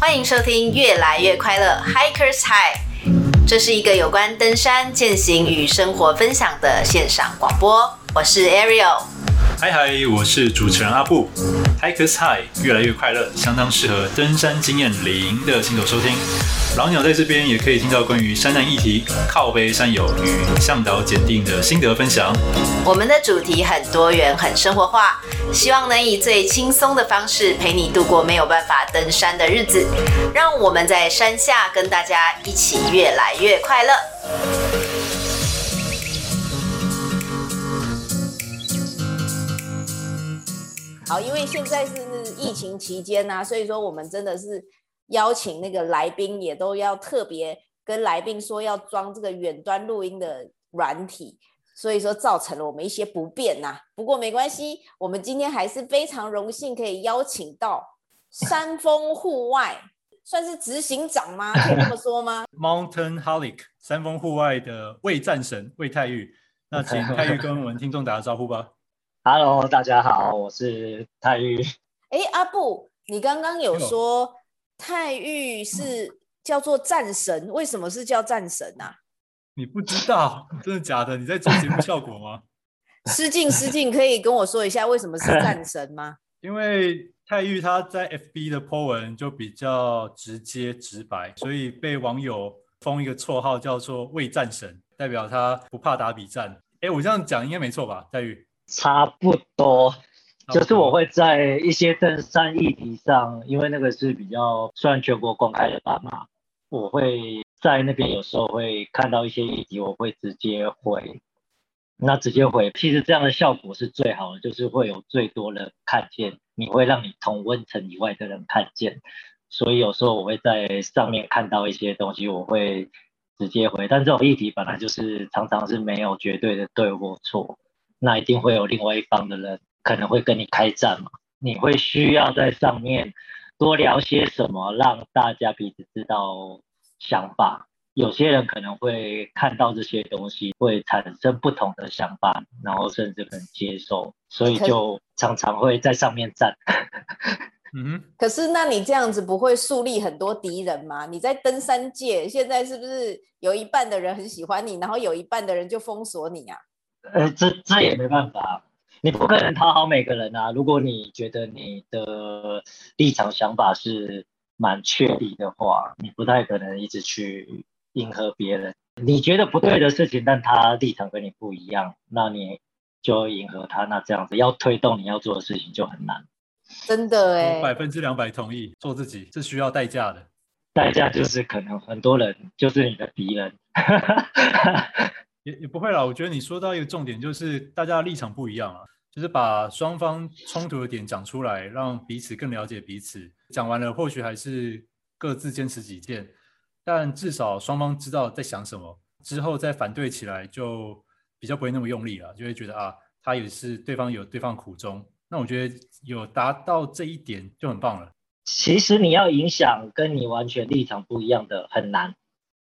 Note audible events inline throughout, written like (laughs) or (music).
欢迎收听《越来越快乐 Hikers High》，这是一个有关登山、践行与生活分享的线上广播。我是 Ariel。嗨嗨，我是主持人阿布。Hikers High，越来越快乐，相当适合登山经验零的新手收听。老鸟在这边也可以听到关于山难议题、靠背山友与向导检定的心得分享。我们的主题很多元、很生活化，希望能以最轻松的方式陪你度过没有办法登山的日子。让我们在山下跟大家一起越来越快乐。好，因为现在是疫情期间呐、所以说我们真的是邀请那个来宾，也都要特别跟来宾说要装这个远端录音的软体，所以说造成了我们一些不便呐、不过没关系，我们今天还是非常荣幸可以邀请到山峰户外，算是执行长吗？可以这么说吗？(laughs) Mountainholic 山峰户外的魏战神魏泰玉，那请泰玉跟我们听众打个招呼吧。Hello，大家好，我是泰玉。哎，阿布，你刚刚有说泰玉是叫做战神，为什么是叫战神啊？你不知道，(laughs) 真的假的？你在做节目效果吗？(laughs) 失敬失敬，可以跟我说一下为什么是战神吗？(laughs) 因为泰玉他在 FB 的 po 文就比较直接直白，所以被网友封一个绰号叫做“魏战神”，代表他不怕打比战。哎，我这样讲应该没错吧，泰玉？差不多，就是我会在一些登山议题上，因为那个是比较算全国公开的吧嘛，我会在那边有时候会看到一些议题，我会直接回，那直接回，其实这样的效果是最好的，就是会有最多人看见，你会让你同温层以外的人看见，所以有时候我会在上面看到一些东西，我会直接回，但这种议题本来就是常常是没有绝对的对或错。那一定会有另外一方的人可能会跟你开战嘛？你会需要在上面多聊些什么，让大家彼此知道想法。有些人可能会看到这些东西，会产生不同的想法，然后甚至可能接受，所以就常常会在上面站。(laughs) 嗯，可是那你这样子不会树立很多敌人吗？你在登山界现在是不是有一半的人很喜欢你，然后有一半的人就封锁你啊？呃，这这也没办法，你不可能讨好每个人啊。如果你觉得你的立场想法是蛮确立的话，你不太可能一直去迎合别人。你觉得不对的事情，但他立场跟你不一样，那你就迎合他。那这样子要推动你要做的事情就很难。真的哎，百分之两百同意，做自己是需要代价的。代价就是可能很多人就是你的敌人。(laughs) 也也不会啦，我觉得你说到一个重点，就是大家的立场不一样啊，就是把双方冲突的点讲出来，让彼此更了解彼此。讲完了，或许还是各自坚持己见，但至少双方知道在想什么，之后再反对起来就比较不会那么用力了，就会觉得啊，他也是对方有对方苦衷。那我觉得有达到这一点就很棒了。其实你要影响跟你完全立场不一样的很难。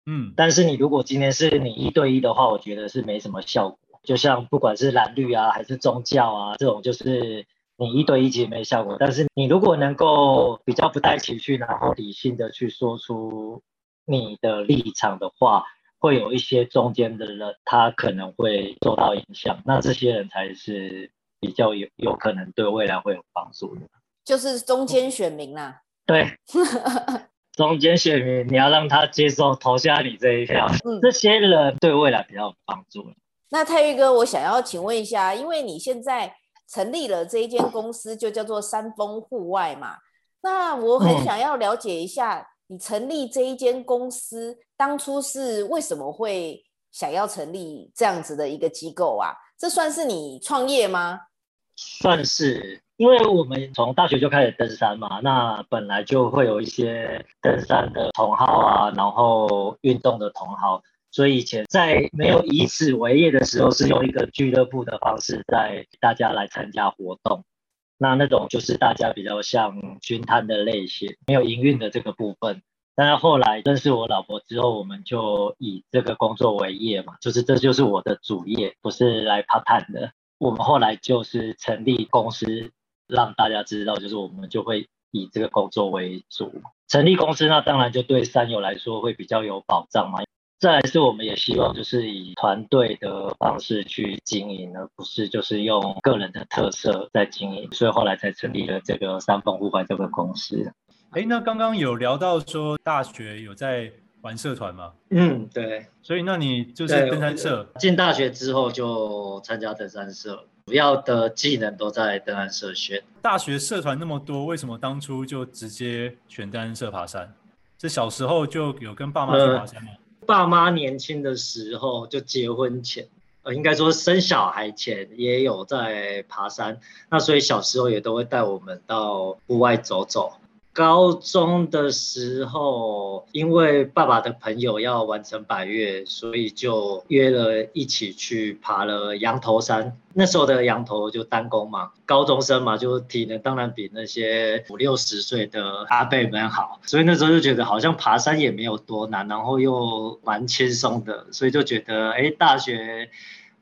嗯，但是你如果今天是你一对一的话，我觉得是没什么效果。就像不管是蓝绿啊，还是宗教啊，这种就是你一对一其实没效果。但是你如果能够比较不带情绪，然后理性的去说出你的立场的话，会有一些中间的人他可能会受到影响。那这些人才是比较有有可能对未来会有帮助的，就是中间选民啦、啊。对。(laughs) 中间选民，你要让他接受投下你这一票，嗯，这些人对未来比较有帮助。那泰玉哥，我想要请问一下，因为你现在成立了这一间公司，就叫做山峰户外嘛，那我很想要了解一下，你成立这一间公司，当初是为什么会想要成立这样子的一个机构啊？这算是你创业吗？算是。因为我们从大学就开始登山嘛，那本来就会有一些登山的同好啊，然后运动的同好，所以以前在没有以此为业的时候，是用一个俱乐部的方式带大家来参加活动。那那种就是大家比较像军摊的类型，没有营运的这个部分。但是后来认识我老婆之后，我们就以这个工作为业嘛，就是这就是我的主业，不是来 part time 的。我们后来就是成立公司。让大家知道，就是我们就会以这个工作为主。成立公司，那当然就对三友来说会比较有保障嘛。再来是我们也希望就是以团队的方式去经营，而不是就是用个人的特色在经营，所以后来才成立了这个三丰户外这个公司。哎，那刚刚有聊到说大学有在玩社团嘛？嗯，对。所以那你就是登山社。进大学之后就参加登山社，主要的技能都在登山社学。大学社团那么多，为什么当初就直接选登山社爬山？是小时候就有跟爸妈去爬山吗？呃爸妈年轻的时候就结婚前，呃，应该说生小孩前也有在爬山，那所以小时候也都会带我们到户外走走。高中的时候，因为爸爸的朋友要完成百岳，所以就约了一起去爬了羊头山。那时候的羊头就单攻嘛，高中生嘛，就体能当然比那些五六十岁的阿伯们好，所以那时候就觉得好像爬山也没有多难，然后又蛮轻松的，所以就觉得哎，大学。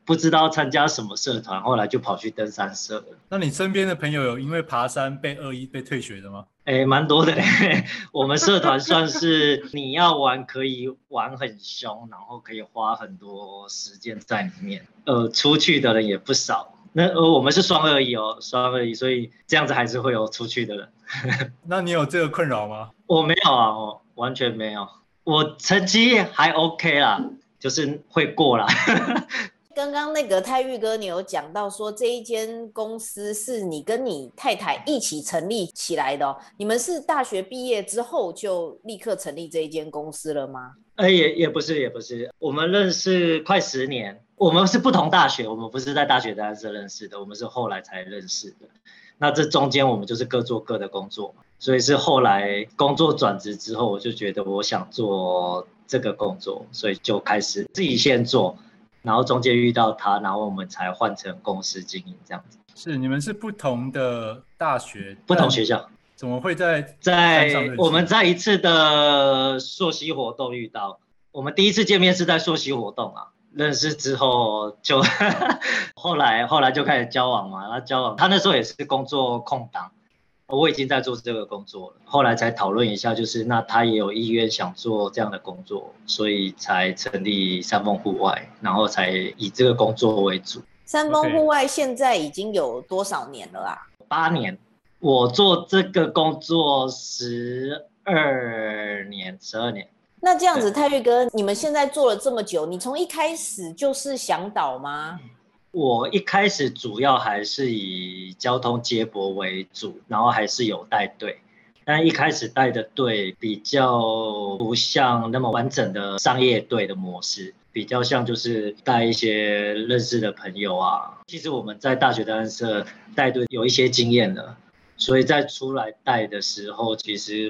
不知道参加什么社团，后来就跑去登山社了。那你身边的朋友有因为爬山被二一被退学的吗？哎、欸，蛮多的。(laughs) 我们社团算是你要玩可以玩很凶，然后可以花很多时间在里面。呃，出去的人也不少。那呃，我们是双二一哦，双二一，所以这样子还是会有出去的人。(laughs) 那你有这个困扰吗？我没有啊，我完全没有。我成绩还 OK 啦，就是会过啦。刚刚那个泰玉哥，你有讲到说这一间公司是你跟你太太一起成立起来的哦。你们是大学毕业之后就立刻成立这一间公司了吗？哎，也也不是，也不是。我们认识快十年，我们是不同大学，我们不是在大学单身认识的，我们是后来才认识的。那这中间我们就是各做各的工作嘛，所以是后来工作转职之后，我就觉得我想做这个工作，所以就开始自己先做。然后中间遇到他，然后我们才换成公司经营这样子。是你们是不同的大学，不同学校，怎么会在在我们在一次的溯溪活动遇到？我们第一次见面是在溯溪活动啊，认识之后就 (laughs) 后来后来就开始交往嘛，然后交往他那时候也是工作空档。我已经在做这个工作了，后来才讨论一下，就是那他也有意愿想做这样的工作，所以才成立三峰户外，然后才以这个工作为主。三峰户外现在已经有多少年了啊？八年，我做这个工作十二年，十二年。那这样子，泰玉哥，你们现在做了这么久，你从一开始就是想导吗？我一开始主要还是以交通接驳为主，然后还是有带队，但一开始带的队比较不像那么完整的商业队的模式，比较像就是带一些认识的朋友啊。其实我们在大学登山社带队有一些经验了，所以在出来带的时候，其实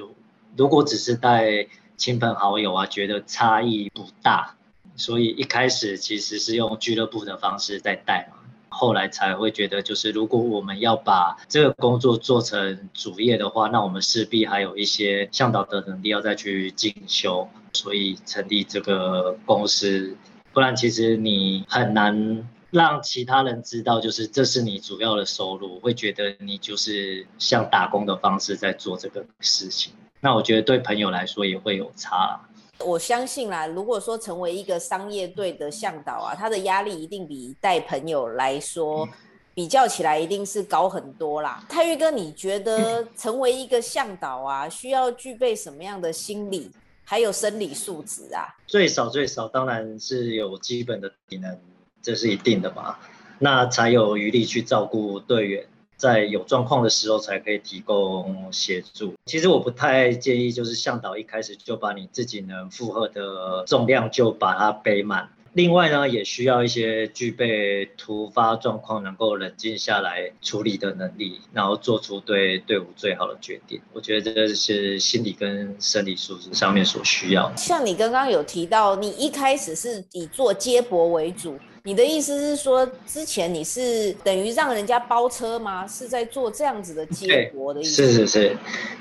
如果只是带亲朋好友啊，觉得差异不大。所以一开始其实是用俱乐部的方式在带嘛，后来才会觉得，就是如果我们要把这个工作做成主业的话，那我们势必还有一些向导的能力要再去进修，所以成立这个公司，不然其实你很难让其他人知道，就是这是你主要的收入，会觉得你就是像打工的方式在做这个事情。那我觉得对朋友来说也会有差。我相信啦，如果说成为一个商业队的向导啊，他的压力一定比带朋友来说比较起来一定是高很多啦。泰玉哥，你觉得成为一个向导啊，需要具备什么样的心理还有生理素质啊？最少最少当然是有基本的体能，这是一定的嘛，那才有余力去照顾队员。在有状况的时候才可以提供协助。其实我不太建议，就是向导一开始就把你自己能负荷的重量就把它背满。另外呢，也需要一些具备突发状况能够冷静下来处理的能力，然后做出对队伍最好的决定。我觉得这是心理跟生理素质上面所需要。像你刚刚有提到，你一开始是以做接驳为主。你的意思是说，之前你是等于让人家包车吗？是在做这样子的接驳的意思？是是是，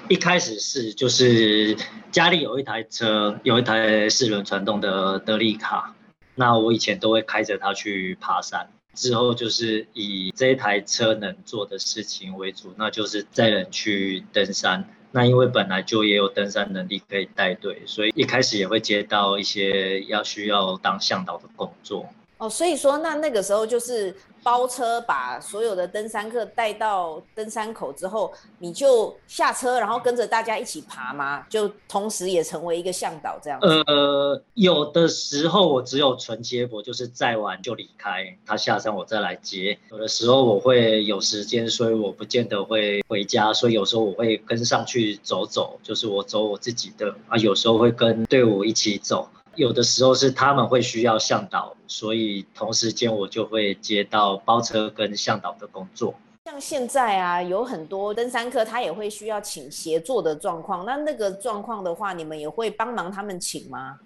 一开始是就是家里有一台车，有一台四轮传动的德利卡，那我以前都会开着它去爬山。之后就是以这一台车能做的事情为主，那就是载人去登山。那因为本来就也有登山能力可以带队，所以一开始也会接到一些要需要当向导的工作。哦，所以说那那个时候就是。包车把所有的登山客带到登山口之后，你就下车，然后跟着大家一起爬吗？就同时也成为一个向导这样子。呃，有的时候我只有纯接驳，就是载完就离开，他下山我再来接。有的时候我会有时间，所以我不见得会回家，所以有时候我会跟上去走走，就是我走我自己的啊。有时候会跟队伍一起走。有的时候是他们会需要向导，所以同时间我就会接到包车跟向导的工作。像现在啊，有很多登山客他也会需要请协作的状况，那那个状况的话，你们也会帮忙他们请吗？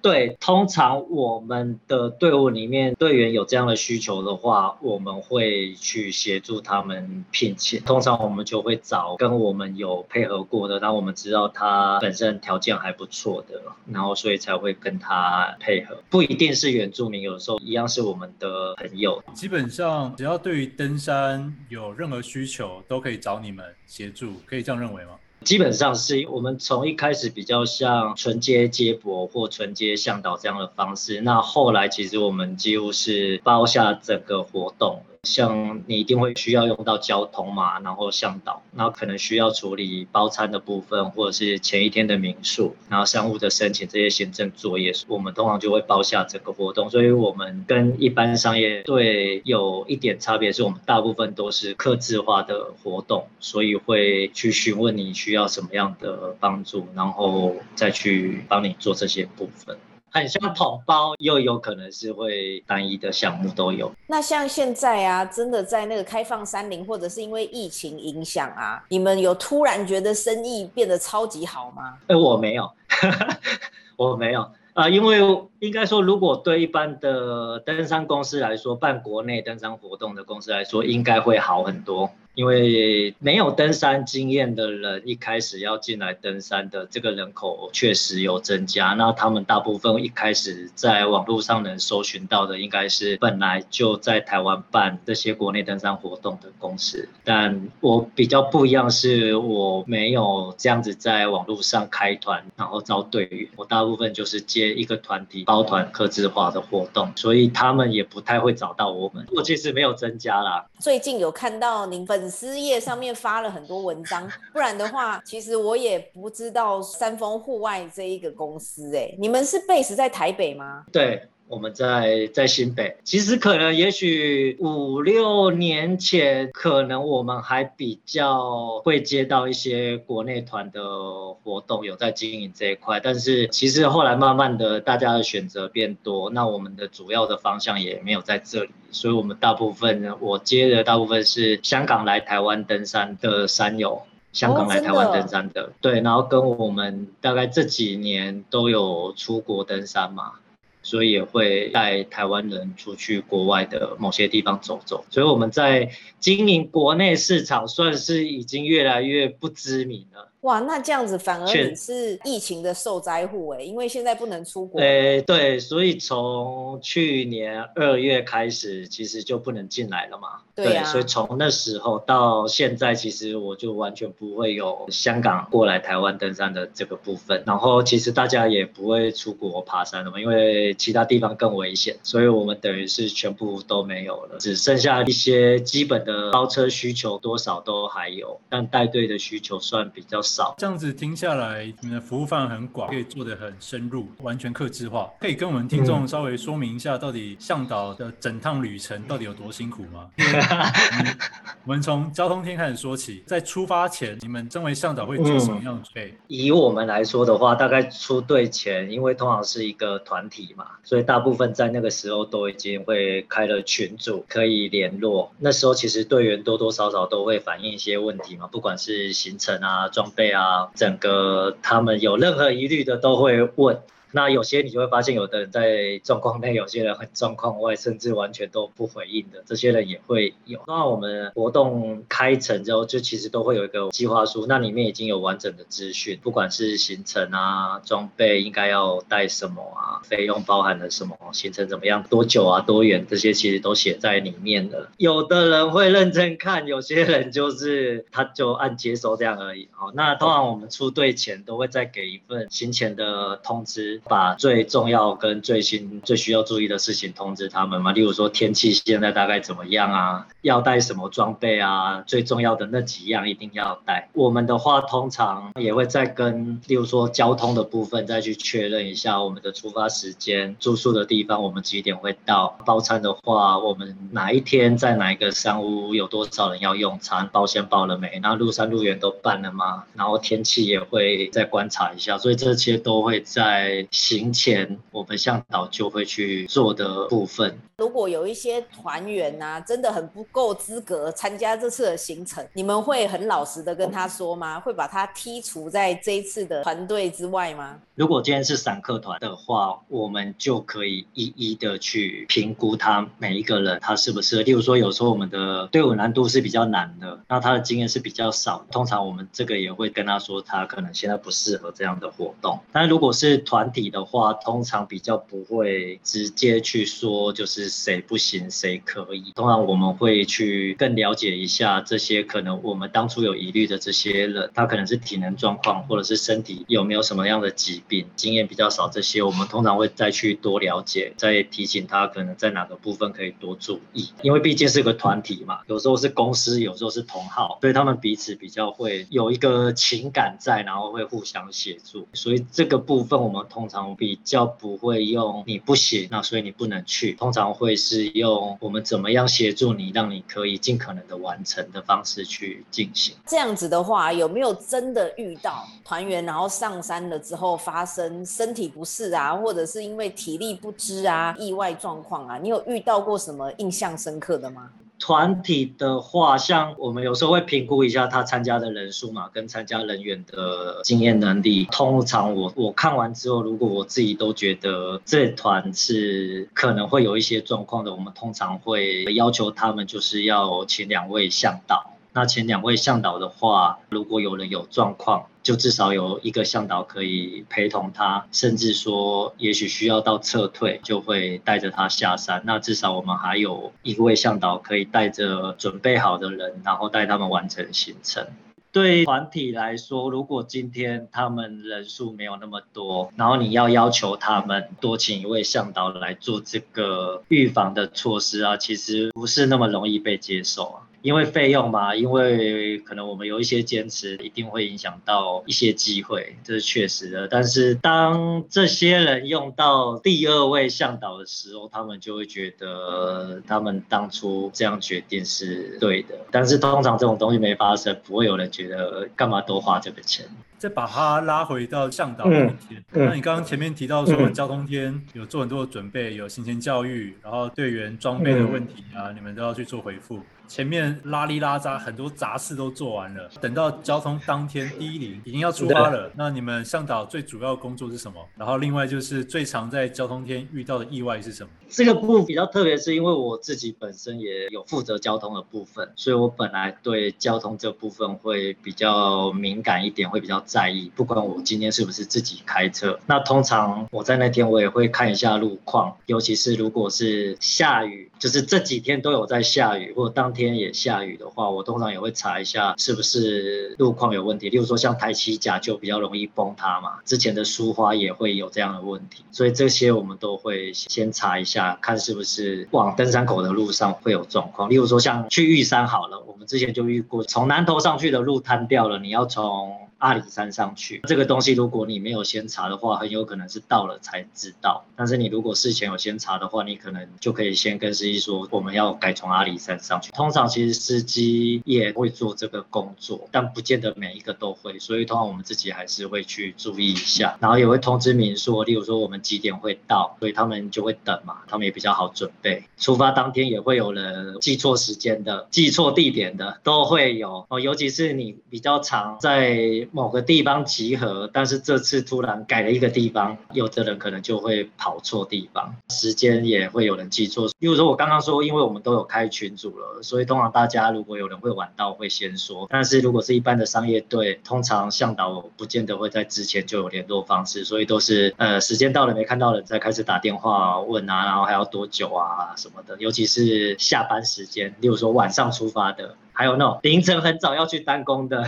对，通常我们的队伍里面队员有这样的需求的话，我们会去协助他们聘请。通常我们就会找跟我们有配合过的，然后我们知道他本身条件还不错的，然后所以才会跟他配合。不一定是原住民，有时候一样是我们的朋友。基本上只要对于登山有任何需求，都可以找你们协助，可以这样认为吗？基本上是我们从一开始比较像纯接接驳或纯接向导这样的方式，那后来其实我们几乎是包下整个活动。像你一定会需要用到交通嘛，然后向导，然后可能需要处理包餐的部分，或者是前一天的民宿，然后商务的申请这些行政作业，我们通常就会包下整个活动。所以我们跟一般商业对有一点差别，是我们大部分都是客制化的活动，所以会去询问你需要什么样的帮助，然后再去帮你做这些部分。很像统包，又有可能是会单一的项目都有。那像现在啊，真的在那个开放三零，或者是因为疫情影响啊，你们有突然觉得生意变得超级好吗？哎、欸，我没有，(laughs) 我没有。啊，因为应该说，如果对一般的登山公司来说，办国内登山活动的公司来说，应该会好很多。因为没有登山经验的人，一开始要进来登山的这个人口确实有增加。那他们大部分一开始在网络上能搜寻到的，应该是本来就在台湾办这些国内登山活动的公司。但我比较不一样，是我没有这样子在网络上开团，然后招队员。我大部分就是接一个团体包团客制化的活动，所以他们也不太会找到我们。我其实没有增加啦。最近有看到您粉。粉丝页上面发了很多文章，(laughs) 不然的话，其实我也不知道山峰户外这一个公司。哎，你们是 base 在台北吗？对。我们在在新北，其实可能也许五六年前，可能我们还比较会接到一些国内团的活动，有在经营这一块。但是其实后来慢慢的，大家的选择变多，那我们的主要的方向也没有在这里，所以我们大部分呢，我接的大部分是香港来台湾登山的山友，香港来台湾登山的，对，然后跟我们大概这几年都有出国登山嘛。所以也会带台湾人出去国外的某些地方走走，所以我们在经营国内市场，算是已经越来越不知名了。哇，那这样子反而你是疫情的受灾户哎，因为现在不能出国。哎，对，所以从去年二月开始，其实就不能进来了嘛。对啊。对，所以从那时候到现在，其实我就完全不会有香港过来台湾登山的这个部分。然后其实大家也不会出国爬山了嘛，因为其他地方更危险，所以我们等于是全部都没有了，只剩下一些基本的包车需求，多少都还有，但带队的需求算比较少。这样子听下来，你们的服务范围很广，可以做得很深入，完全客制化。可以跟我们听众稍微说明一下，到底向导的整趟旅程到底有多辛苦吗？(laughs) 我们从交通天开始说起，在出发前，你们身为向导会做什么样的准备？以我们来说的话，大概出队前，因为通常是一个团体嘛，所以大部分在那个时候都已经会开了群组，可以联络。那时候其实队员多多少少都会反映一些问题嘛，不管是行程啊、装备对啊，整个他们有任何疑虑的都会问。那有些你就会发现，有的人在状况内，有些人很状况外，甚至完全都不回应的，这些人也会有。那我们活动开成之后，就其实都会有一个计划书，那里面已经有完整的资讯，不管是行程啊、装备应该要带什么啊、费用包含了什么、行程怎么样、多久啊、多远，这些其实都写在里面的。有的人会认真看，有些人就是他就按接收这样而已。好，那通常我们出队前都会再给一份行前的通知。把最重要跟最新最需要注意的事情通知他们嘛，例如说天气现在大概怎么样啊，要带什么装备啊，最重要的那几样一定要带。我们的话通常也会再跟，例如说交通的部分再去确认一下我们的出发时间、住宿的地方，我们几点会到。包餐的话，我们哪一天在哪一个山屋有多少人要用餐，包先报了没？然后入山入园都办了吗？然后天气也会再观察一下，所以这些都会在。行前我们向导就会去做的部分。如果有一些团员啊，真的很不够资格参加这次的行程，你们会很老实的跟他说吗？会把他剔除在这一次的团队之外吗？如果今天是散客团的话，我们就可以一一的去评估他每一个人他适不适合。例如说，有时候我们的队伍难度是比较难的，那他的经验是比较少，通常我们这个也会跟他说，他可能现在不适合这样的活动。但如果是团体的话，通常比较不会直接去说就是谁不行谁可以。通常我们会去更了解一下这些可能我们当初有疑虑的这些人，他可能是体能状况或者是身体有没有什么样的疾病，经验比较少这些，我们通常会再去多了解，再提醒他可能在哪个部分可以多注意。因为毕竟是个团体嘛，有时候是公司，有时候是同好，所以他们彼此比较会有一个情感在，然后会互相协助。所以这个部分我们通常。比较不会用你不行，那所以你不能去。通常会是用我们怎么样协助你，让你可以尽可能的完成的方式去进行。这样子的话，有没有真的遇到团员，然后上山了之后发生身体不适啊，或者是因为体力不支啊，意外状况啊？你有遇到过什么印象深刻的吗？团体的话，像我们有时候会评估一下他参加的人数嘛，跟参加人员的经验能力。通常我我看完之后，如果我自己都觉得这团是可能会有一些状况的，我们通常会要求他们就是要请两位向导。那前两位向导的话，如果有人有状况，就至少有一个向导可以陪同他，甚至说也许需要到撤退，就会带着他下山。那至少我们还有一位向导可以带着准备好的人，然后带他们完成行程。对团体来说，如果今天他们人数没有那么多，然后你要要求他们多请一位向导来做这个预防的措施啊，其实不是那么容易被接受啊。因为费用嘛，因为可能我们有一些坚持，一定会影响到一些机会，这是确实的。但是当这些人用到第二位向导的时候，他们就会觉得他们当初这样决定是对的。但是通常这种东西没发生，不会有人觉得干嘛多花这个钱。再把它拉回到向导那天，嗯嗯、那你刚刚前面提到说交通天有做很多的准备，有行前教育，然后队员装备的问题啊，嗯、你们都要去做回复。前面拉里拉扎很多杂事都做完了，等到交通当天第一轮已经要出发了，那你们向导最主要的工作是什么？然后另外就是最常在交通天遇到的意外是什么？这个部分比较特别，是因为我自己本身也有负责交通的部分，所以我本来对交通这部分会比较敏感一点，会比较在意。不管我今天是不是自己开车，那通常我在那天我也会看一下路况，尤其是如果是下雨，就是这几天都有在下雨，或当天也下雨的话，我通常也会查一下是不是路况有问题。例如说像台七甲就比较容易崩塌嘛，之前的苏花也会有这样的问题，所以这些我们都会先查一下。看是不是往登山口的路上会有状况，例如说像去玉山好了，我们之前就遇过，从南投上去的路瘫掉了，你要从。阿里山上去，这个东西如果你没有先查的话，很有可能是到了才知道。但是你如果事前有先查的话，你可能就可以先跟司机说，我们要改从阿里山上去。通常其实司机也会做这个工作，但不见得每一个都会，所以通常我们自己还是会去注意一下，然后也会通知民宿，例如说我们几点会到，所以他们就会等嘛，他们也比较好准备。出发当天也会有人记错时间的，记错地点的都会有哦，尤其是你比较常在。某个地方集合，但是这次突然改了一个地方，有的人可能就会跑错地方，时间也会有人记错。比如说我刚刚说，因为我们都有开群组了，所以通常大家如果有人会晚到，会先说。但是如果是一般的商业队，通常向导不见得会在之前就有联络方式，所以都是呃时间到了没看到人，再开始打电话问啊，然后还要多久啊什么的，尤其是下班时间，例如说晚上出发的。还有那种凌晨很早要去单工的，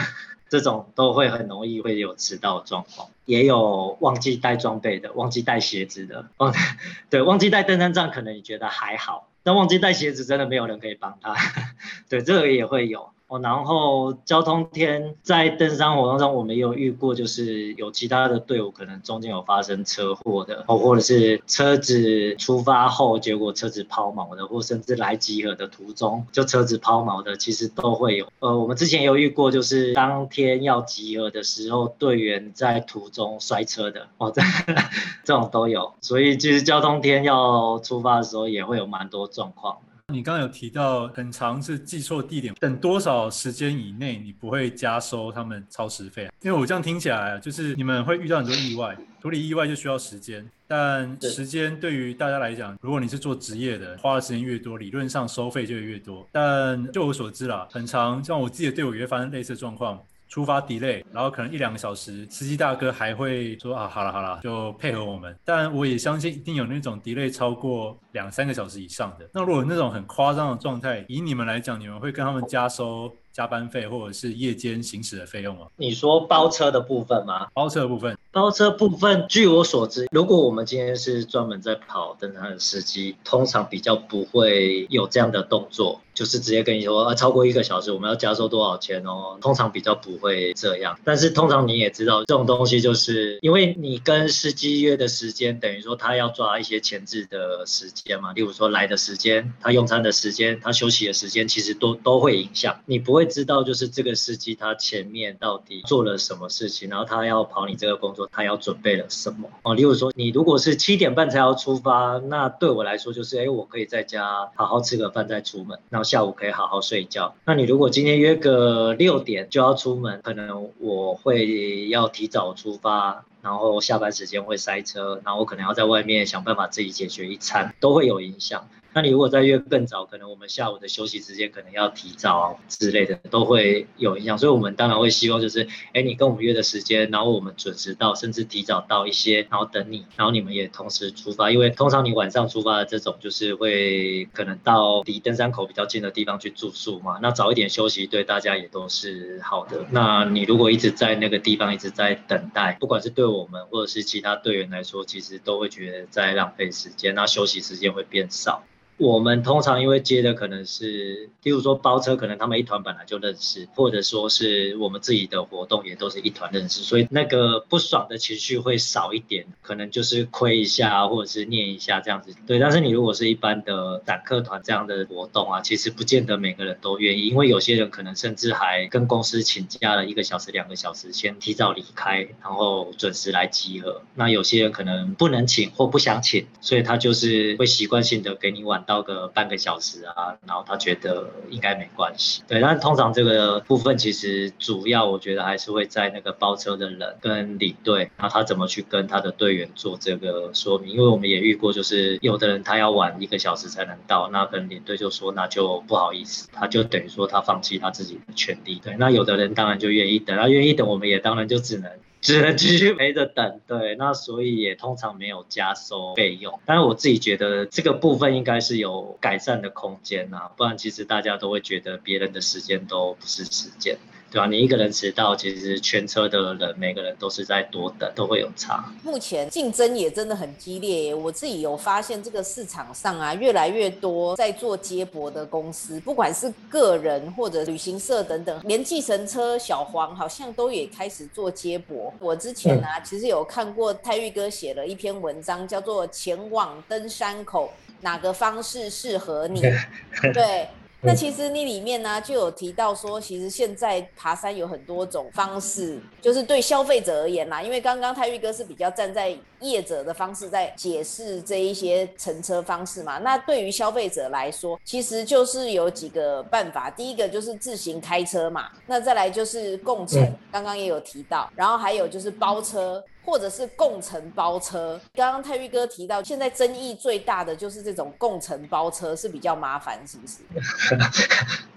这种都会很容易会有迟到状况，也有忘记带装备的，忘记带鞋子的，忘 (laughs) 对忘记带登山杖，可能你觉得还好，但忘记带鞋子真的没有人可以帮他，(laughs) 对这个也会有。哦，然后交通天在登山活动中，我们有遇过，就是有其他的队伍可能中间有发生车祸的，哦，或者是车子出发后结果车子抛锚的，或甚至来集合的途中就车子抛锚的，其实都会有。呃，我们之前有遇过，就是当天要集合的时候，队员在途中摔车的，哦，这 (laughs) 这种都有。所以其实交通天要出发的时候，也会有蛮多状况。你刚刚有提到很长是记错地点，等多少时间以内你不会加收他们超时费？因为我这样听起来就是你们会遇到很多意外，处理意外就需要时间，但时间对于大家来讲，如果你是做职业的，花的时间越多，理论上收费就会越多。但就我所知啦，很长像我自己的队伍也会发生类似的状况。出发 delay，然后可能一两个小时，司机大哥还会说啊，好了好了，就配合我们。但我也相信一定有那种 delay 超过两三个小时以上的。那如果那种很夸张的状态，以你们来讲，你们会跟他们加收加班费或者是夜间行驶的费用吗？你说包车的部分吗？包车的部分，包车部分，据我所知，如果我们今天是专门在跑登山的司机，通常比较不会有这样的动作。就是直接跟你说，啊，超过一个小时我们要加收多少钱哦。通常比较不会这样，但是通常你也知道，这种东西就是因为你跟司机约的时间，等于说他要抓一些前置的时间嘛。例如说来的时间，他用餐的时间，他休息的时间，其实都都会影响。你不会知道，就是这个司机他前面到底做了什么事情，然后他要跑你这个工作，他要准备了什么哦。例如说，你如果是七点半才要出发，那对我来说就是，哎，我可以在家好好吃个饭再出门，然后。下午可以好好睡觉。那你如果今天约个六点就要出门，可能我会要提早出发，然后下班时间会塞车，然后我可能要在外面想办法自己解决一餐，都会有影响。那你如果再约更早，可能我们下午的休息时间可能要提早之类的，都会有影响。所以，我们当然会希望就是，哎，你跟我们约的时间，然后我们准时到，甚至提早到一些，然后等你，然后你们也同时出发。因为通常你晚上出发的这种，就是会可能到离登山口比较近的地方去住宿嘛。那早一点休息，对大家也都是好的。那你如果一直在那个地方一直在等待，不管是对我们或者是其他队员来说，其实都会觉得在浪费时间，那休息时间会变少。我们通常因为接的可能是，例如说包车，可能他们一团本来就认识，或者说是我们自己的活动也都是一团认识，所以那个不爽的情绪会少一点，可能就是亏一下或者是念一下这样子。对，但是你如果是一般的散客团这样的活动啊，其实不见得每个人都愿意，因为有些人可能甚至还跟公司请假了一个小时、两个小时，先提早离开，然后准时来集合。那有些人可能不能请或不想请，所以他就是会习惯性的给你晚到个半个小时啊，然后他觉得应该没关系，对。但通常这个部分其实主要我觉得还是会在那个包车的人跟领队，那他怎么去跟他的队员做这个说明，因为我们也遇过，就是有的人他要晚一个小时才能到，那跟领队就说那就不好意思，他就等于说他放弃他自己的权利，对。那有的人当然就愿意等，他愿意等，我们也当然就只能。只能继续陪着等，对，那所以也通常没有加收费用。但是我自己觉得这个部分应该是有改善的空间啊，不然其实大家都会觉得别人的时间都不是时间。对吧？你一个人迟到，其实全车的人每个人都是在多等，都会有差。目前竞争也真的很激烈耶，我自己有发现这个市场上啊，越来越多在做接驳的公司，不管是个人或者旅行社等等，连计程车小黄好像都也开始做接驳。我之前啊，其实有看过泰玉哥写了一篇文章，叫做《前往登山口哪个方式适合你》，(laughs) 对。那其实你里面呢就有提到说，其实现在爬山有很多种方式，就是对消费者而言啦，因为刚刚泰玉哥是比较站在业者的方式在解释这一些乘车方式嘛。那对于消费者来说，其实就是有几个办法，第一个就是自行开车嘛，那再来就是共乘，刚刚也有提到，然后还有就是包车。或者是共乘包车，刚刚泰玉哥提到，现在争议最大的就是这种共乘包车是比较麻烦，是不是？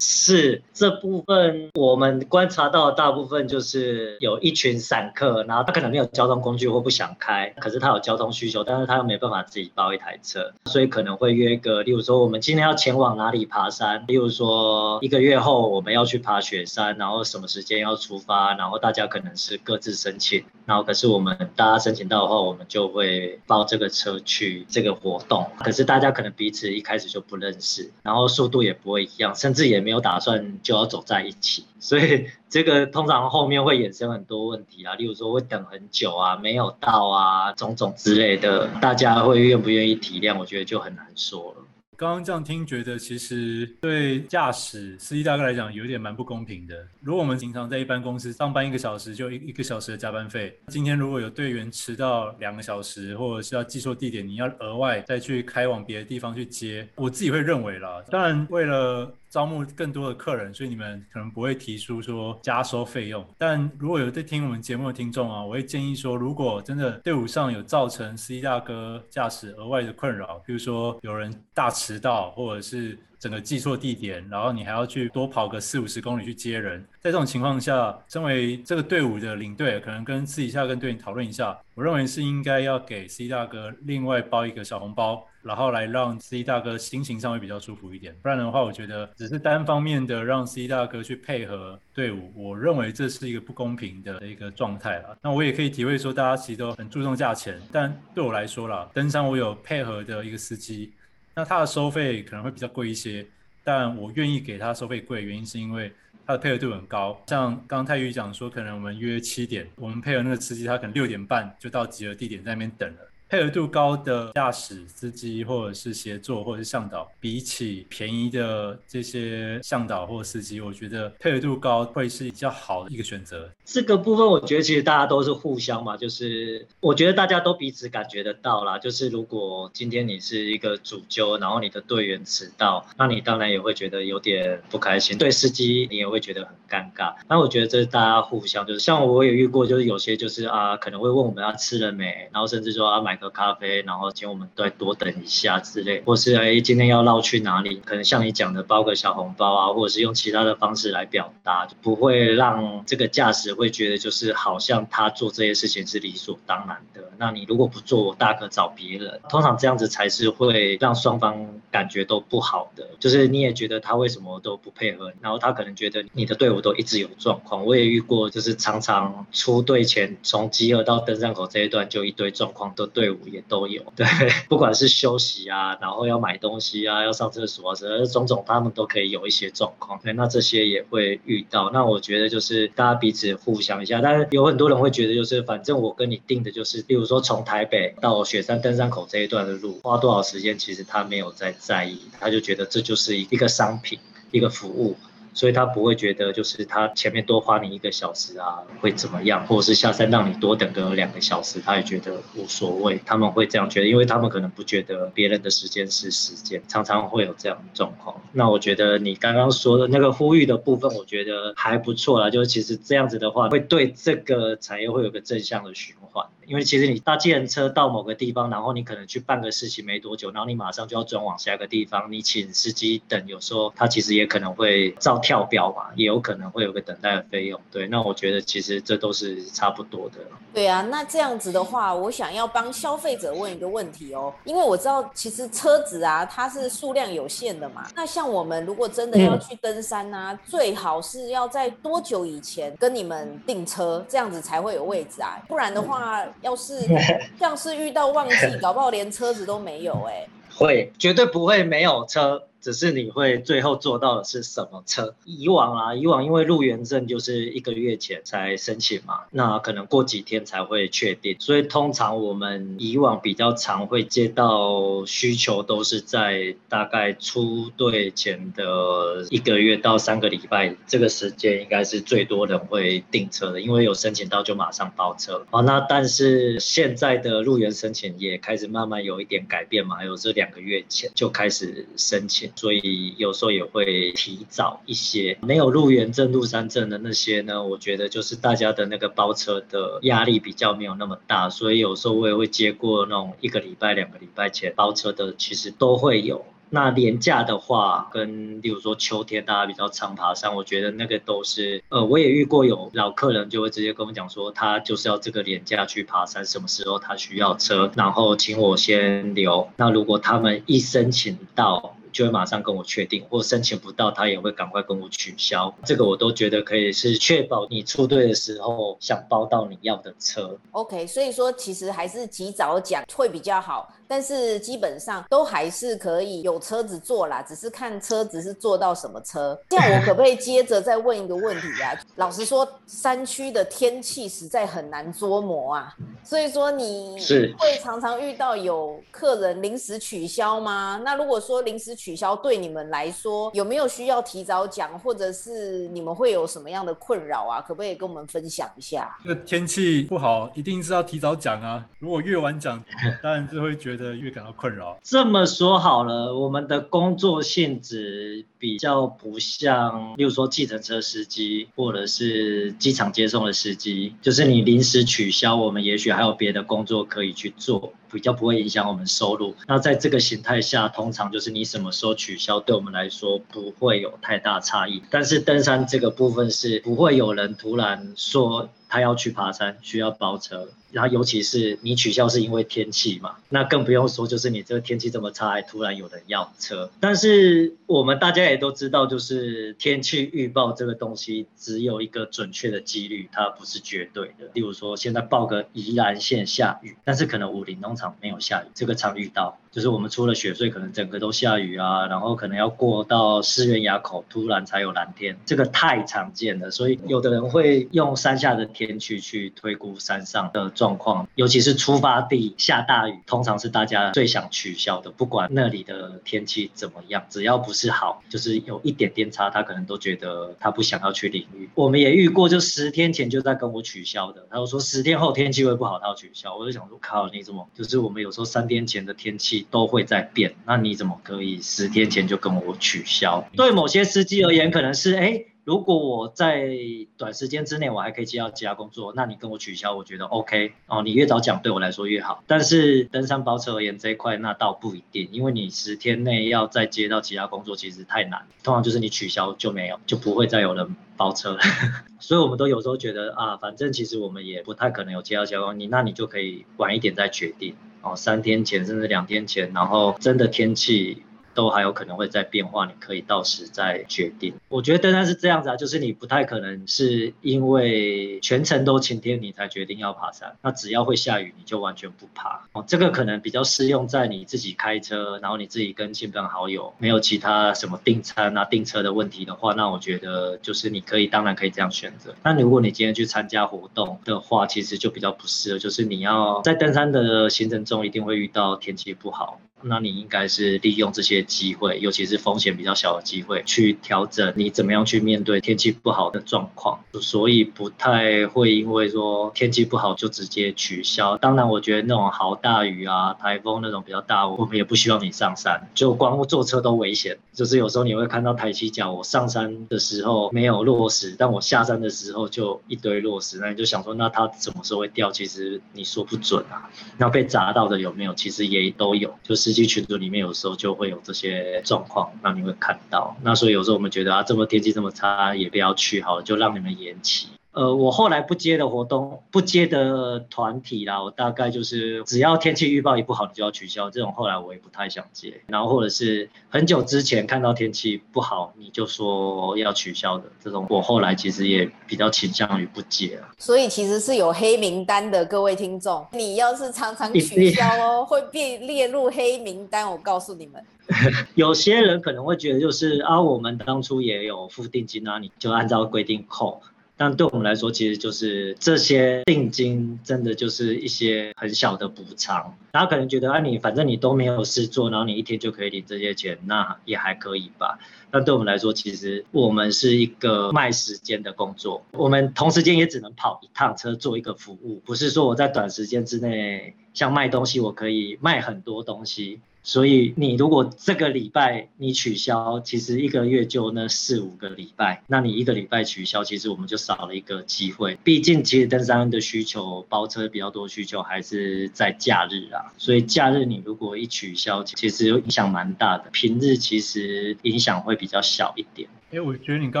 (laughs) 是这部分我们观察到的大部分就是有一群散客，然后他可能没有交通工具或不想开，可是是他有交通需求，但是他又没办法自己包一台车，所以可能会约一个，例如说我们今天要前往哪里爬山，例如说一个月后我们要去爬雪山，然后什么时间要出发，然后大家可能是各自申请，然后可是我们。大家申请到的话，我们就会包这个车去这个活动。可是大家可能彼此一开始就不认识，然后速度也不会一样，甚至也没有打算就要走在一起。所以这个通常后面会衍生很多问题啊，例如说会等很久啊，没有到啊，种种之类的，大家会愿不愿意体谅？我觉得就很难说了。刚刚这样听，觉得其实对驾驶司机大哥来讲有点蛮不公平的。如果我们经常在一般公司上班一个小时就一一个小时的加班费，今天如果有队员迟到两个小时，或者是要记错地点，你要额外再去开往别的地方去接，我自己会认为啦。当然为了招募更多的客人，所以你们可能不会提出说加收费用。但如果有在听我们节目的听众啊，我会建议说，如果真的队伍上有造成司机大哥驾驶额外的困扰，比如说有人大迟到，或者是整个记错地点，然后你还要去多跑个四五十公里去接人，在这种情况下，身为这个队伍的领队，可能跟私底下跟队员讨论一下，我认为是应该要给司机大哥另外包一个小红包。然后来让司机大哥心情上会比较舒服一点，不然的话，我觉得只是单方面的让司机大哥去配合队伍，我认为这是一个不公平的一个状态了。那我也可以体会说，大家其实都很注重价钱，但对我来说啦，登山我有配合的一个司机，那他的收费可能会比较贵一些，但我愿意给他收费贵，原因是因为他的配合度很高。像刚刚泰宇讲说，可能我们约七点，我们配合那个司机，他可能六点半就到集合地点在那边等了。配合度高的驾驶司机，或者是协作，或者是向导，比起便宜的这些向导或司机，我觉得配合度高会是比较好的一个选择。这个部分，我觉得其实大家都是互相嘛，就是我觉得大家都彼此感觉得到啦。就是如果今天你是一个主揪，然后你的队员迟到，那你当然也会觉得有点不开心。对司机，你也会觉得很尴尬。那我觉得这是大家互相，就是像我也遇过，就是有些就是啊，可能会问我们要吃了没，然后甚至说要买喝咖啡，然后请我们再多等一下之类，或是哎，今天要绕去哪里？可能像你讲的，包个小红包啊，或者是用其他的方式来表达，就不会让这个驾驶会觉得就是好像他做这些事情是理所当然的。那你如果不做，我大可找别人。通常这样子才是会让双方感觉都不好的。就是你也觉得他为什么都不配合，然后他可能觉得你的队伍都一直有状况。我也遇过，就是常常出队前从集合到登山口这一段就一堆状况都对队伍。也都有，对，不管是休息啊，然后要买东西啊，要上厕所啊，这种种他们都可以有一些状况，对，那这些也会遇到。那我觉得就是大家彼此互相一下，但是有很多人会觉得就是反正我跟你定的就是，比如说从台北到雪山登山口这一段的路花多少时间，其实他没有在在意，他就觉得这就是一个商品，一个服务。所以他不会觉得就是他前面多花你一个小时啊会怎么样，或者是下山让你多等个两个小时，他也觉得无所谓。他们会这样觉得，因为他们可能不觉得别人的时间是时间，常常会有这样的状况。那我觉得你刚刚说的那个呼吁的部分，我觉得还不错啦。就是其实这样子的话，会对这个产业会有个正向的循环。因为其实你搭计程车到某个地方，然后你可能去办个事情没多久，然后你马上就要转往下一个地方，你请司机等，有时候他其实也可能会照跳表嘛，也有可能会有个等待的费用。对，那我觉得其实这都是差不多的。对啊，那这样子的话，我想要帮消费者问一个问题哦，因为我知道其实车子啊，它是数量有限的嘛。那像我们如果真的要去登山啊，嗯、最好是要在多久以前跟你们订车，这样子才会有位置啊，不然的话。要是 (laughs) 像是遇到旺季，搞不好连车子都没有哎、欸。会，绝对不会没有车。只是你会最后做到的是什么车。以往啊，以往因为入园证就是一个月前才申请嘛，那可能过几天才会确定，所以通常我们以往比较常会接到需求都是在大概出队前的一个月到三个礼拜这个时间，应该是最多人会订车的，因为有申请到就马上包车。哦，那但是现在的入园申请也开始慢慢有一点改变嘛，还有这两个月前就开始申请，所以有时候也会提早一些。没有入园证、入山证的那些呢，我觉得就是大家的那个包车的压力比较没有那么大，所以有时候我也会接过那种一个礼拜、两个礼拜前包车的，其实都会有。那连假的话，跟例如说秋天大家比较常爬山，我觉得那个都是，呃，我也遇过有老客人就会直接跟我讲说，他就是要这个连假去爬山，什么时候他需要车，然后请我先留。那如果他们一申请到，就会马上跟我确定，或申请不到，他也会赶快跟我取消。这个我都觉得可以是确保你出队的时候想包到你要的车。OK，所以说其实还是及早讲会比较好，但是基本上都还是可以有车子坐啦，只是看车子是坐到什么车。这样我可不可以接着再问一个问题啊？(laughs) 老实说，山区的天气实在很难捉摸啊，所以说你会常常遇到有客人临时取消吗？那如果说临时取取消对你们来说有没有需要提早讲，或者是你们会有什么样的困扰啊？可不可以跟我们分享一下？这天气不好，一定是要提早讲啊！如果越晚讲，当然就会觉得觉得越感到困扰。这么说好了，我们的工作性质比较不像，例如说计程车司机或者是机场接送的司机，就是你临时取消，我们也许还有别的工作可以去做。比较不会影响我们收入。那在这个形态下，通常就是你什么时候取消，对我们来说不会有太大差异。但是登山这个部分是不会有人突然说他要去爬山，需要包车。然后尤其是你取消是因为天气嘛，那更不用说，就是你这个天气这么差，还突然有人要车。但是我们大家也都知道，就是天气预报这个东西只有一个准确的几率，它不是绝对的。例如说现在报个宜兰县下雨，但是可能武陵农场没有下雨，这个常遇到。就是我们出了雪，所以可能整个都下雨啊，然后可能要过到思源垭口，突然才有蓝天，这个太常见了。所以有的人会用山下的天气去推估山上的状况，尤其是出发地下大雨，通常是大家最想取消的。不管那里的天气怎么样，只要不是好，就是有一点点差，他可能都觉得他不想要去领域。我们也遇过，就十天前就在跟我取消的，他就说十天后天气会不好，他要取消。我就想说，靠，你怎么？就是我们有时候三天前的天气。都会在变，那你怎么可以十天前就跟我取消？对某些司机而言，可能是哎，如果我在短时间之内我还可以接到其他工作，那你跟我取消，我觉得 OK 哦。你越早讲对我来说越好。但是登山包车而言这一块，那倒不一定，因为你十天内要再接到其他工作，其实太难。通常就是你取消就没有，就不会再有人包车了。(laughs) 所以我们都有时候觉得啊，反正其实我们也不太可能有接到其他工，你那你就可以晚一点再决定。哦，三天前甚至两天前，然后真的天气。都还有可能会再变化，你可以到时再决定。我觉得登山是这样子啊，就是你不太可能是因为全程都晴天你才决定要爬山，那只要会下雨你就完全不爬。哦，这个可能比较适用在你自己开车，然后你自己跟亲朋好友没有其他什么订餐啊、订车的问题的话，那我觉得就是你可以当然可以这样选择。那如果你今天去参加活动的话，其实就比较不适合，就是你要在登山的行程中一定会遇到天气不好。那你应该是利用这些机会，尤其是风险比较小的机会，去调整你怎么样去面对天气不好的状况。所以不太会因为说天气不好就直接取消。当然，我觉得那种豪大雨啊、台风那种比较大，我们也不希望你上山。就光坐车都危险，就是有时候你会看到抬起脚，我上山的时候没有落石，但我下山的时候就一堆落石。那你就想说，那它什么时候会掉？其实你说不准啊。那被砸到的有没有？其实也都有，就是。机群组里面有时候就会有这些状况，那你会看到。那所以有时候我们觉得啊，这么天气这么差，也不要去好了，就让你们延期。呃，我后来不接的活动，不接的团体啦，我大概就是只要天气预报一不好，你就要取消。这种后来我也不太想接。然后或者是很久之前看到天气不好，你就说要取消的这种，我后来其实也比较倾向于不接了。所以其实是有黑名单的，各位听众，你要是常常取消哦，会被列入黑名单。我告诉你们，(laughs) 有些人可能会觉得就是啊，我们当初也有付定金啊，你就按照规定扣。但对我们来说，其实就是这些定金，真的就是一些很小的补偿。然后可能觉得，啊，你反正你都没有事做，然后你一天就可以领这些钱，那也还可以吧。但对我们来说，其实我们是一个卖时间的工作，我们同时间也只能跑一趟车做一个服务，不是说我在短时间之内，像卖东西，我可以卖很多东西。所以你如果这个礼拜你取消，其实一个月就那四五个礼拜，那你一个礼拜取消，其实我们就少了一个机会。毕竟其实登山的需求，包车比较多需求还是在假日啊。所以假日你如果一取消，其实影响蛮大的。平日其实影响会比较小一点。哎，我觉得你刚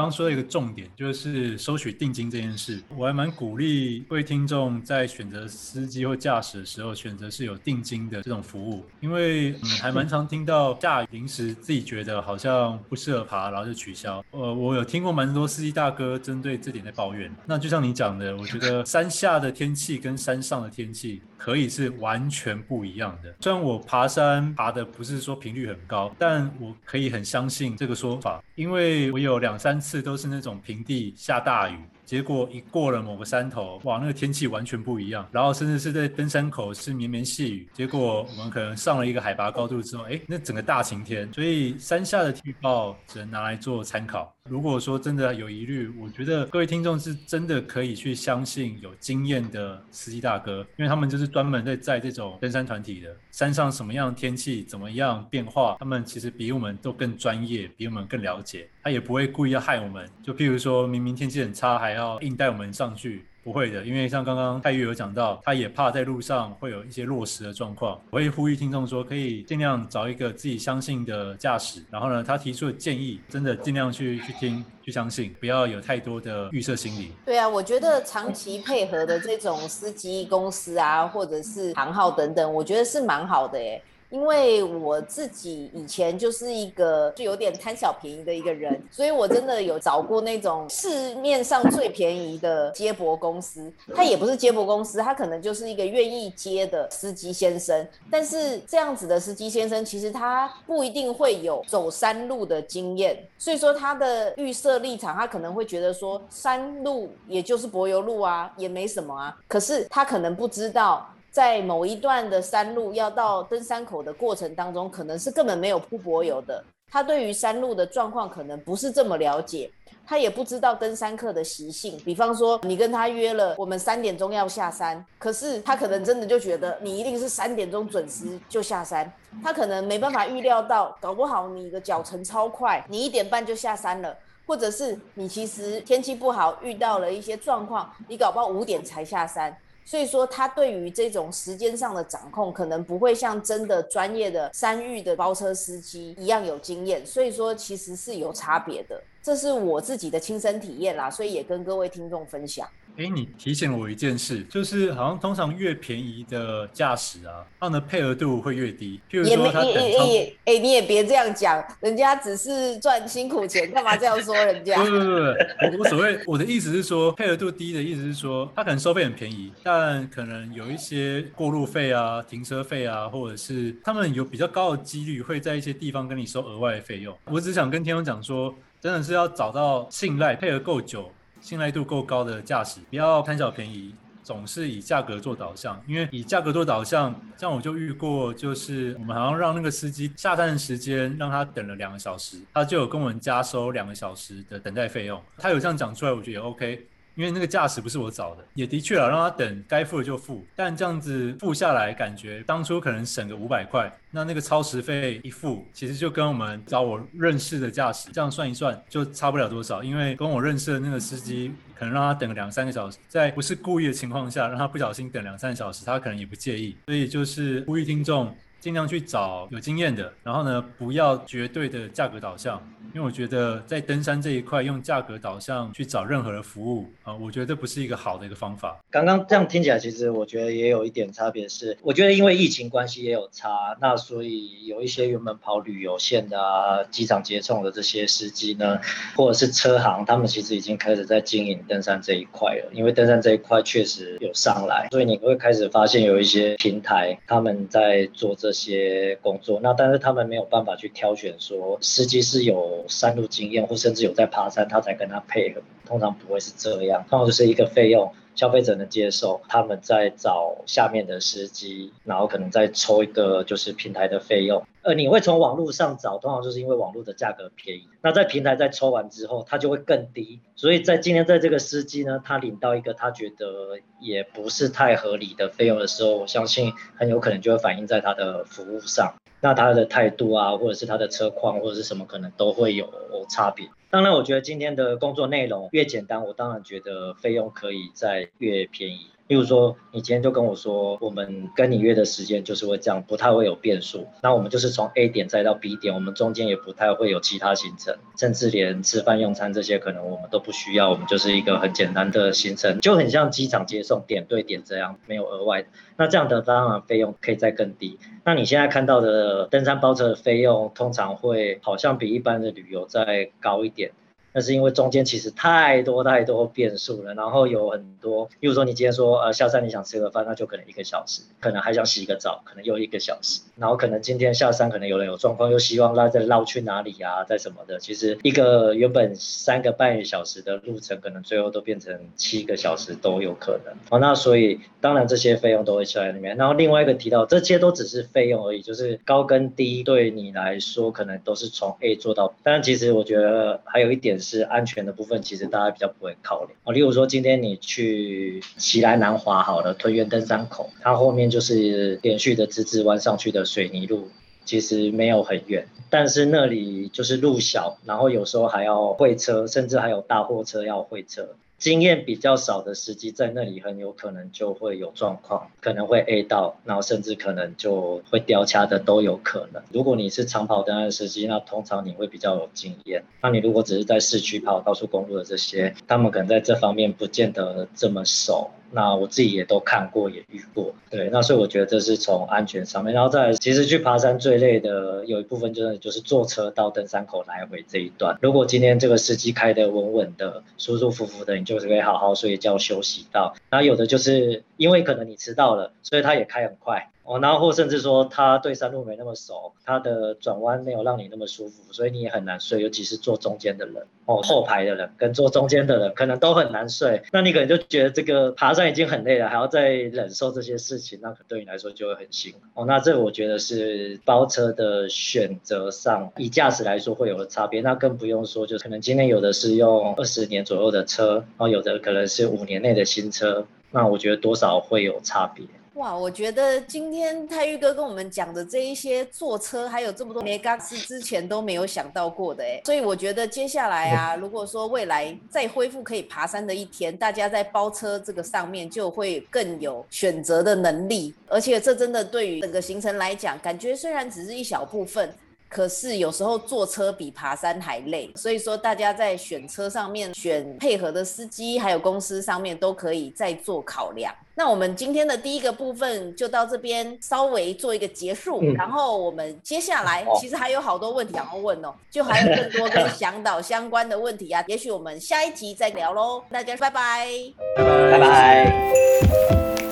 刚说的一个重点就是收取定金这件事，我还蛮鼓励各位听众在选择司机或驾驶的时候，选择是有定金的这种服务，因为嗯，还蛮常听到下雨临时自己觉得好像不适合爬，然后就取消。呃，我有听过蛮多司机大哥针对这点在抱怨。那就像你讲的，我觉得山下的天气跟山上的天气可以是完全不一样的。虽然我爬山爬的不是说频率很高，但我可以很相信这个说法，因为我。有两三次都是那种平地下大雨。结果一过了某个山头，哇，那个天气完全不一样。然后甚至是在登山口是绵绵细雨。结果我们可能上了一个海拔高度之后，哎，那整个大晴天。所以山下的预报只能拿来做参考。如果说真的有疑虑，我觉得各位听众是真的可以去相信有经验的司机大哥，因为他们就是专门在载这种登山团体的。山上什么样天气怎么样变化，他们其实比我们都更专业，比我们更了解。他也不会故意要害我们。就譬如说明明天气很差，还要硬带我们上去，不会的，因为像刚刚泰岳有讲到，他也怕在路上会有一些落石的状况。我会呼吁听众说，可以尽量找一个自己相信的驾驶，然后呢，他提出的建议，真的尽量去去听、去相信，不要有太多的预设心理。对啊，我觉得长期配合的这种司机公司啊，或者是行号等等，我觉得是蛮好的耶。因为我自己以前就是一个就有点贪小便宜的一个人，所以我真的有找过那种市面上最便宜的接驳公司。他也不是接驳公司，他可能就是一个愿意接的司机先生。但是这样子的司机先生，其实他不一定会有走山路的经验，所以说他的预设立场，他可能会觉得说山路也就是柏油路啊，也没什么啊。可是他可能不知道。在某一段的山路要到登山口的过程当中，可能是根本没有铺柏油的。他对于山路的状况可能不是这么了解，他也不知道登山客的习性。比方说，你跟他约了，我们三点钟要下山，可是他可能真的就觉得你一定是三点钟准时就下山。他可能没办法预料到，搞不好你的脚程超快，你一点半就下山了，或者是你其实天气不好，遇到了一些状况，你搞不好五点才下山。所以说，他对于这种时间上的掌控，可能不会像真的专业的山域的包车司机一样有经验。所以说，其实是有差别的。这是我自己的亲身体验啦，所以也跟各位听众分享。哎，你提醒了我一件事，就是好像通常越便宜的驾驶啊，它的配合度会越低。譬如说他等，他也也哎，你也别这样讲，人家只是赚辛苦钱，干嘛这样说人家？不不不，我我所谓我的意思是说，配合度低的意思是说，他可能收费很便宜，但可能有一些过路费啊、停车费啊，或者是他们有比较高的几率会在一些地方跟你收额外的费用。我只想跟天众讲说，真的是要找到信赖、配合够久。信赖度够高的驾驶，不要贪小便宜，总是以价格做导向。因为以价格做导向，像我就遇过，就是我们好像让那个司机下单的时间让他等了两个小时，他就有跟我们加收两个小时的等待费用。他有这样讲出来，我觉得也 OK。因为那个驾驶不是我找的，也的确啊，让他等，该付的就付。但这样子付下来，感觉当初可能省个五百块，那那个超时费一付，其实就跟我们找我认识的驾驶这样算一算，就差不了多少。因为跟我认识的那个司机，可能让他等两三个小时，在不是故意的情况下，让他不小心等两三个小时，他可能也不介意。所以就是呼吁听众。尽量去找有经验的，然后呢，不要绝对的价格导向。因为我觉得在登山这一块，用价格导向去找任何的服务啊，我觉得不是一个好的一个方法。刚刚这样听起来，其实我觉得也有一点差别是，我觉得因为疫情关系也有差，那所以有一些原本跑旅游线的、机场接送的这些司机呢，或者是车行，他们其实已经开始在经营登山这一块了。因为登山这一块确实有上来，所以你会开始发现有一些平台他们在做这一些工作。那但是他们没有办法去挑选说司机是有。山路经验，或甚至有在爬山，他才跟他配合，通常不会是这样，通常就是一个费用，消费者能接受，他们在找下面的司机，然后可能再抽一个就是平台的费用。呃，你会从网络上找，通常就是因为网络的价格便宜。那在平台在抽完之后，它就会更低。所以在今天在这个司机呢，他领到一个他觉得也不是太合理的费用的时候，我相信很有可能就会反映在他的服务上。那他的态度啊，或者是他的车况或者是什么，可能都会有差别。当然，我觉得今天的工作内容越简单，我当然觉得费用可以再越便宜。例如说，你今天就跟我说，我们跟你约的时间就是会这样，不太会有变数。那我们就是从 A 点再到 B 点，我们中间也不太会有其他行程，甚至连吃饭用餐这些可能我们都不需要，我们就是一个很简单的行程，就很像机场接送，点对点这样，没有额外。那这样的当然费用可以再更低。那你现在看到的登山包车的费用，通常会好像比一般的旅游再高一点。那是因为中间其实太多太多变数了，然后有很多，比如说你今天说呃下山你想吃个饭，那就可能一个小时，可能还想洗个澡，可能又一个小时，然后可能今天下山可能有人有状况，又希望拉再绕去哪里、啊，再什么的，其实一个原本三个半小时的路程，可能最后都变成七个小时都有可能。好，那所以当然这些费用都会出在里面。然后另外一个提到，这些都只是费用而已，就是高跟低对你来说可能都是从 A 做到，但其实我觉得还有一点。是安全的部分，其实大家比较不会考虑啊。例如说，今天你去奇莱南华好了，屯园登山口，它后面就是连续的直直弯上去的水泥路，其实没有很远，但是那里就是路小，然后有时候还要会车，甚至还有大货车要会车。经验比较少的司机在那里很有可能就会有状况，可能会 A 到，然后甚至可能就会掉卡的都有可能。如果你是长跑登山司机，那通常你会比较有经验。那你如果只是在市区跑高速公路的这些，他们可能在这方面不见得这么熟。那我自己也都看过，也遇过，对，那所以我觉得这是从安全上面，然后再来，其实去爬山最累的有一部分就是就是坐车到登山口来回这一段。如果今天这个司机开得稳稳的、舒舒服服的，你就是可以好好睡觉休息到。那有的就是因为可能你迟到了，所以他也开很快。哦，然后或甚至说他对山路没那么熟，他的转弯没有让你那么舒服，所以你也很难睡，尤其是坐中间的人，哦，后排的人跟坐中间的人可能都很难睡。那你可能就觉得这个爬山已经很累了，还要再忍受这些事情，那可对你来说就会很辛苦。哦，那这我觉得是包车的选择上，以驾驶来说会有个差别。那更不用说，就可能今天有的是用二十年左右的车，然后有的可能是五年内的新车，那我觉得多少会有差别。哇，我觉得今天泰玉哥跟我们讲的这一些坐车，还有这么多梅嘎是之前都没有想到过的哎，所以我觉得接下来啊，如果说未来再恢复可以爬山的一天，大家在包车这个上面就会更有选择的能力，而且这真的对于整个行程来讲，感觉虽然只是一小部分。可是有时候坐车比爬山还累，所以说大家在选车上面选配合的司机，还有公司上面都可以再做考量。那我们今天的第一个部分就到这边稍微做一个结束，嗯、然后我们接下来其实还有好多问题想要问哦，就还有更多跟向导相关的问题啊，(laughs) 也许我们下一集再聊喽。大家拜拜，拜拜拜拜。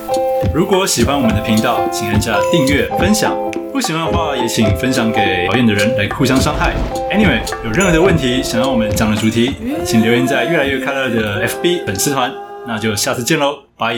如果喜欢我们的频道，请按下订阅分享。不喜欢的话，也请分享给讨厌的人来互相伤害。Anyway，有任何的问题想让我们讲的主题，请留言在越来越快乐的 FB 粉丝团。那就下次见喽，拜。